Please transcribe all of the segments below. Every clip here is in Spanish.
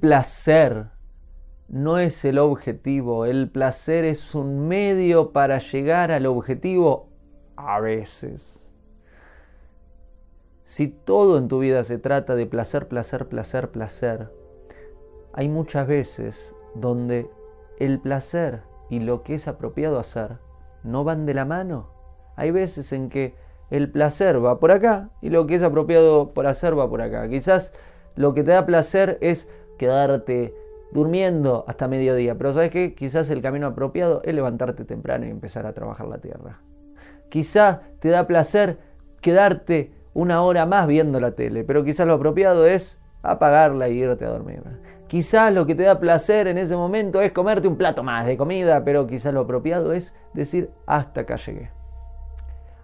placer no es el objetivo, el placer es un medio para llegar al objetivo a veces. Si todo en tu vida se trata de placer, placer, placer, placer, hay muchas veces donde el placer y lo que es apropiado hacer no van de la mano. Hay veces en que el placer va por acá y lo que es apropiado por hacer va por acá. Quizás lo que te da placer es quedarte durmiendo hasta mediodía, pero sabes que quizás el camino apropiado es levantarte temprano y empezar a trabajar la tierra. Quizás te da placer quedarte una hora más viendo la tele, pero quizás lo apropiado es apagarla y irte a dormir. Quizás lo que te da placer en ese momento es comerte un plato más de comida, pero quizás lo apropiado es decir hasta acá llegué.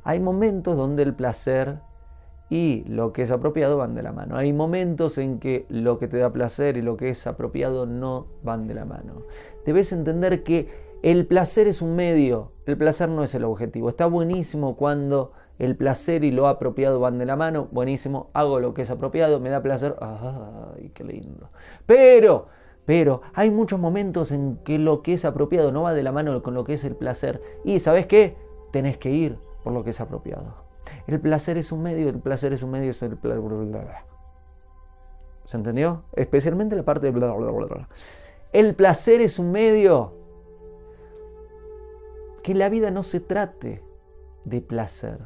Hay momentos donde el placer y lo que es apropiado van de la mano. Hay momentos en que lo que te da placer y lo que es apropiado no van de la mano. Debes entender que el placer es un medio, el placer no es el objetivo. Está buenísimo cuando el placer y lo apropiado van de la mano, buenísimo, hago lo que es apropiado, me da placer, ay, qué lindo. Pero, pero hay muchos momentos en que lo que es apropiado no va de la mano con lo que es el placer. Y ¿sabes qué? Tenés que ir por lo que es apropiado. El placer es un medio, el placer es un medio, es el ¿Se entendió? Especialmente la parte de bla, bla, bla, bla. El placer es un medio. Que la vida no se trate de placer.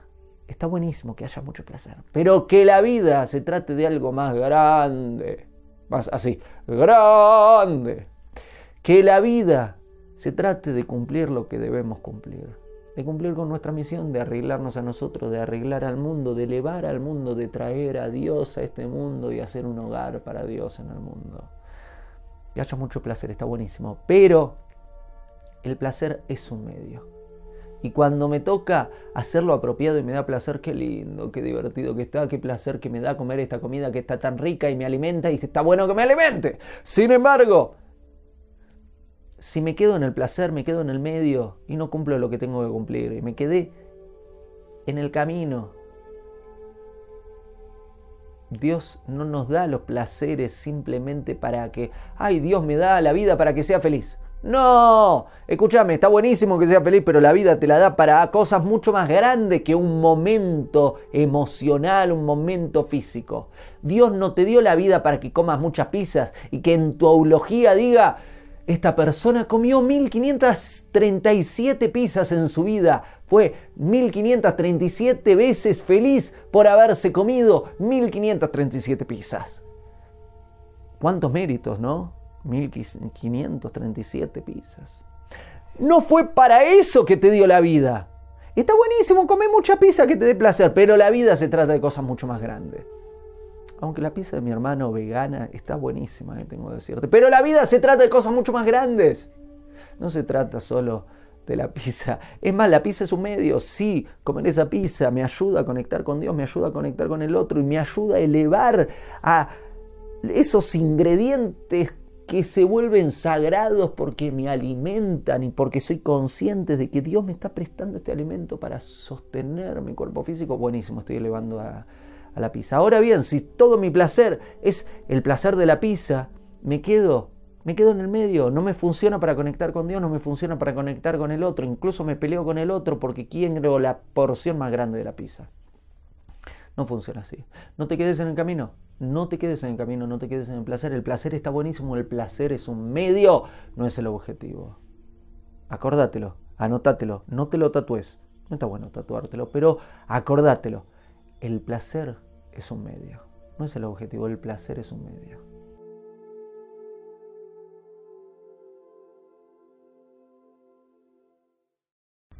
Está buenísimo que haya mucho placer. Pero que la vida se trate de algo más grande. Más así, grande. Que la vida se trate de cumplir lo que debemos cumplir de cumplir con nuestra misión, de arreglarnos a nosotros, de arreglar al mundo, de elevar al mundo, de traer a Dios a este mundo y hacer un hogar para Dios en el mundo. Que haya mucho placer, está buenísimo, pero el placer es un medio. Y cuando me toca hacerlo apropiado y me da placer, qué lindo, qué divertido que está, qué placer que me da comer esta comida que está tan rica y me alimenta y está bueno que me alimente. Sin embargo, si me quedo en el placer, me quedo en el medio y no cumplo lo que tengo que cumplir y me quedé en el camino. Dios no nos da los placeres simplemente para que, ay, Dios me da la vida para que sea feliz. No, escúchame, está buenísimo que sea feliz, pero la vida te la da para cosas mucho más grandes que un momento emocional, un momento físico. Dios no te dio la vida para que comas muchas pizzas y que en tu eulogía diga, esta persona comió 1537 pizzas en su vida. Fue 1537 veces feliz por haberse comido 1537 pizzas. ¿Cuántos méritos, no? 1537 pizzas. No fue para eso que te dio la vida. Está buenísimo comer mucha pizza que te dé placer, pero la vida se trata de cosas mucho más grandes. Aunque la pizza de mi hermano vegana está buenísima, eh, tengo que decirte. Pero la vida se trata de cosas mucho más grandes. No se trata solo de la pizza. Es más, la pizza es un medio. Sí, comer esa pizza me ayuda a conectar con Dios, me ayuda a conectar con el otro y me ayuda a elevar a esos ingredientes que se vuelven sagrados porque me alimentan y porque soy consciente de que Dios me está prestando este alimento para sostener mi cuerpo físico. Buenísimo, estoy elevando a, la pizza. Ahora bien, si todo mi placer es el placer de la pizza, me quedo, me quedo en el medio, no me funciona para conectar con Dios, no me funciona para conectar con el otro, incluso me peleo con el otro porque quiero la porción más grande de la pizza. No funciona así. No te quedes en el camino, no te quedes en el camino, no te quedes en el placer. El placer está buenísimo, el placer es un medio, no es el objetivo. Acordátelo, anótatelo, no te lo tatúes. No está bueno tatuártelo, pero acordátelo. El placer es un medio. No es el objetivo, el placer es un medio.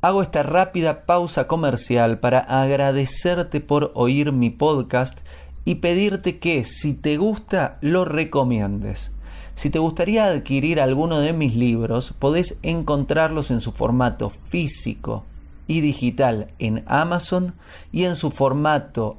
Hago esta rápida pausa comercial para agradecerte por oír mi podcast y pedirte que si te gusta lo recomiendes. Si te gustaría adquirir alguno de mis libros, podés encontrarlos en su formato físico y digital en Amazon y en su formato